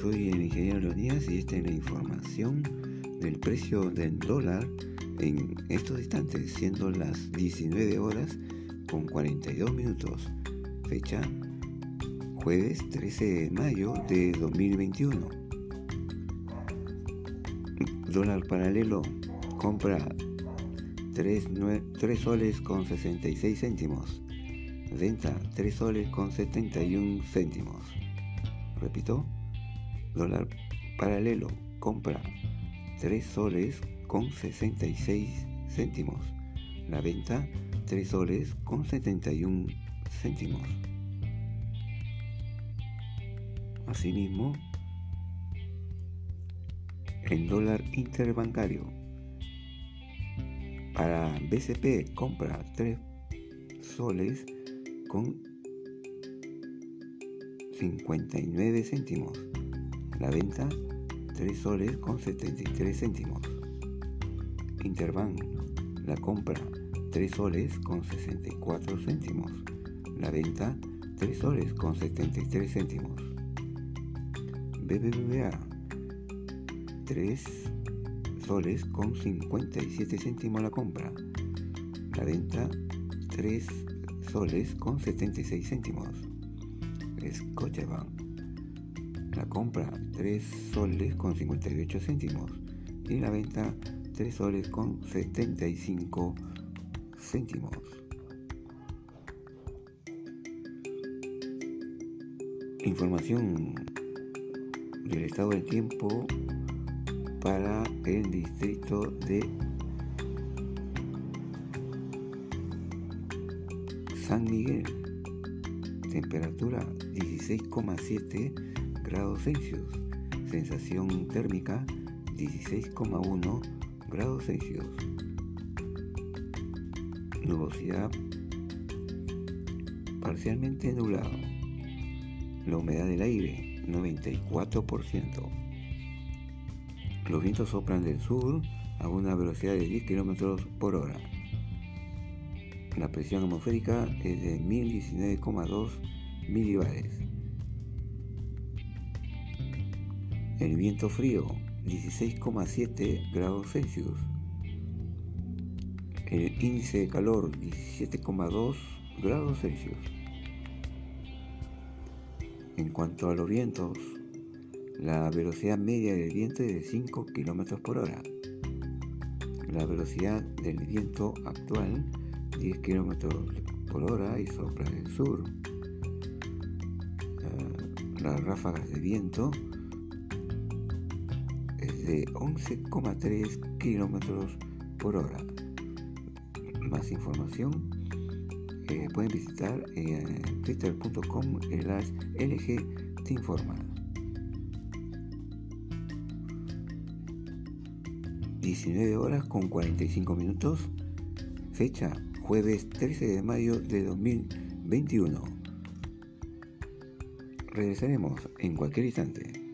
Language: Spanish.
soy el ingeniero Díaz y esta es la información del precio del dólar en estos instantes, siendo las 19 horas con 42 minutos, fecha jueves 13 de mayo de 2021. Dólar paralelo, compra 3, 3 soles con 66 céntimos, venta 3 soles con 71 céntimos. Repito, dólar paralelo, compra 3 soles con 66 céntimos. La venta 3 soles con 71 céntimos. Asimismo, en dólar interbancario, para BCP compra 3 soles con 59 céntimos. La venta 3 soles con 73 céntimos. Interbank, la compra 3 soles con 64 céntimos. La venta 3 soles con 73 céntimos. BBVA 3 soles con 57 céntimos la compra. La venta 3 soles con 76 céntimos. Scotiabank. La compra 3 soles con 58 céntimos y la venta 3 soles con 75 céntimos. Información del estado del tiempo para el distrito de San Miguel. Temperatura 16,7 grados Celsius. Sensación térmica 16,1 grados Celsius. Nubosidad parcialmente nublado. La humedad del aire 94%. Los vientos soplan del sur a una velocidad de 10 km por hora. La presión atmosférica es de 1019,2 milibares. El viento frío 16,7 grados Celsius. El índice de calor 17,2 grados Celsius. En cuanto a los vientos, la velocidad media del viento es de 5 km por hora. La velocidad del viento actual 10 km por hora y sopla del sur. Las ráfagas de viento es de 11,3 km por hora. Más información eh, pueden visitar en twitter.com LG te informa. 19 horas con 45 minutos, fecha jueves 13 de mayo de 2021. Regresaremos en cualquier instante.